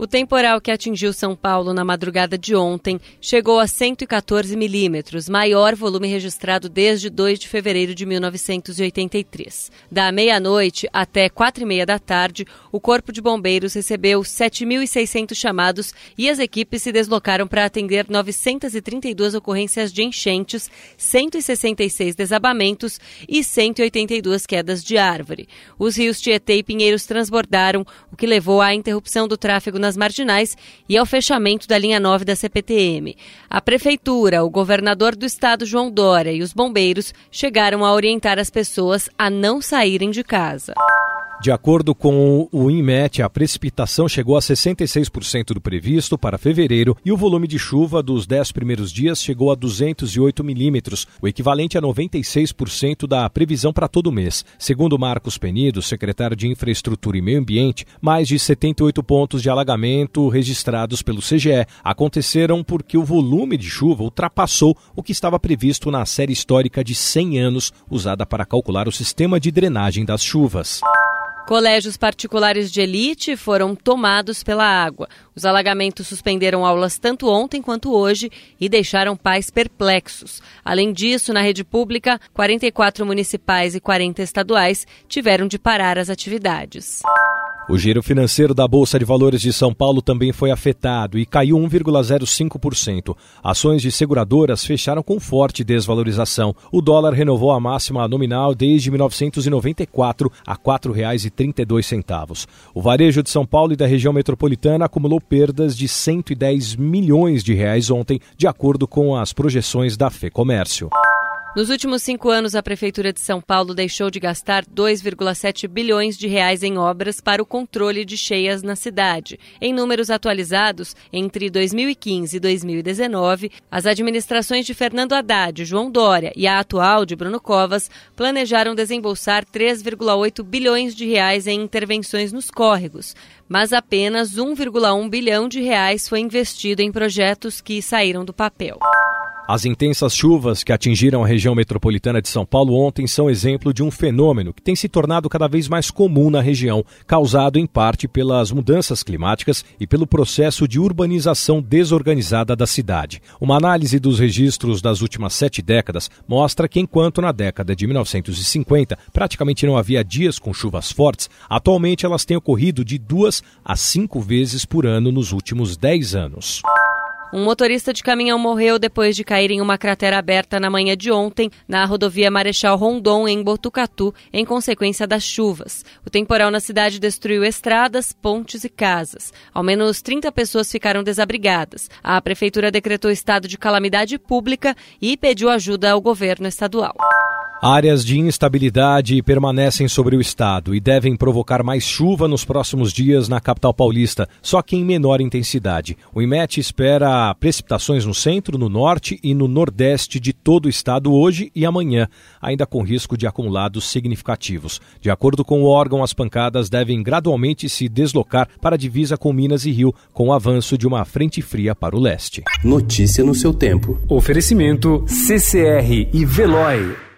O temporal que atingiu São Paulo na madrugada de ontem chegou a 114 milímetros, maior volume registrado desde 2 de fevereiro de 1983. Da meia-noite até quatro e meia da tarde, o Corpo de Bombeiros recebeu 7.600 chamados e as equipes se deslocaram para atender 932 ocorrências de enchentes, 166 desabamentos e 182 quedas de árvore. Os rios Tietê e Pinheiros transbordaram, o que levou à interrupção do tráfego marginais e ao fechamento da linha 9 da CPTM. A prefeitura, o governador do estado João Dória e os bombeiros chegaram a orientar as pessoas a não saírem de casa. De acordo com o INMET, a precipitação chegou a 66% do previsto para fevereiro e o volume de chuva dos 10 primeiros dias chegou a 208 milímetros, o equivalente a 96% da previsão para todo mês. Segundo Marcos Penido, secretário de Infraestrutura e Meio Ambiente, mais de 78 pontos de alagamento registrados pelo CGE aconteceram porque o volume de chuva ultrapassou o que estava previsto na série histórica de 100 anos usada para calcular o sistema de drenagem das chuvas. Colégios particulares de elite foram tomados pela água. Os alagamentos suspenderam aulas tanto ontem quanto hoje e deixaram pais perplexos. Além disso, na rede pública, 44 municipais e 40 estaduais tiveram de parar as atividades. O giro financeiro da Bolsa de Valores de São Paulo também foi afetado e caiu 1,05%. Ações de seguradoras fecharam com forte desvalorização. O dólar renovou a máxima nominal desde 1994 a R$ 4,32. O varejo de São Paulo e da região metropolitana acumulou perdas de 110 milhões de reais ontem, de acordo com as projeções da FEComércio. Nos últimos cinco anos, a Prefeitura de São Paulo deixou de gastar 2,7 bilhões de reais em obras para o controle de cheias na cidade. Em números atualizados, entre 2015 e 2019, as administrações de Fernando Haddad, João Dória e a atual de Bruno Covas planejaram desembolsar 3,8 bilhões de reais em intervenções nos córregos, mas apenas 1,1 bilhão de reais foi investido em projetos que saíram do papel. As intensas chuvas que atingiram a região metropolitana de São Paulo ontem são exemplo de um fenômeno que tem se tornado cada vez mais comum na região, causado em parte pelas mudanças climáticas e pelo processo de urbanização desorganizada da cidade. Uma análise dos registros das últimas sete décadas mostra que, enquanto na década de 1950 praticamente não havia dias com chuvas fortes, atualmente elas têm ocorrido de duas a cinco vezes por ano nos últimos dez anos. Um motorista de caminhão morreu depois de cair em uma cratera aberta na manhã de ontem na rodovia Marechal Rondon, em Botucatu, em consequência das chuvas. O temporal na cidade destruiu estradas, pontes e casas. Ao menos 30 pessoas ficaram desabrigadas. A prefeitura decretou estado de calamidade pública e pediu ajuda ao governo estadual. Áreas de instabilidade permanecem sobre o estado e devem provocar mais chuva nos próximos dias na capital paulista, só que em menor intensidade. O IMET espera precipitações no centro, no norte e no nordeste de todo o estado hoje e amanhã, ainda com risco de acumulados significativos. De acordo com o órgão, as pancadas devem gradualmente se deslocar para a divisa com Minas e Rio, com o avanço de uma frente fria para o leste. Notícia no seu tempo. Oferecimento CCR e Veloy.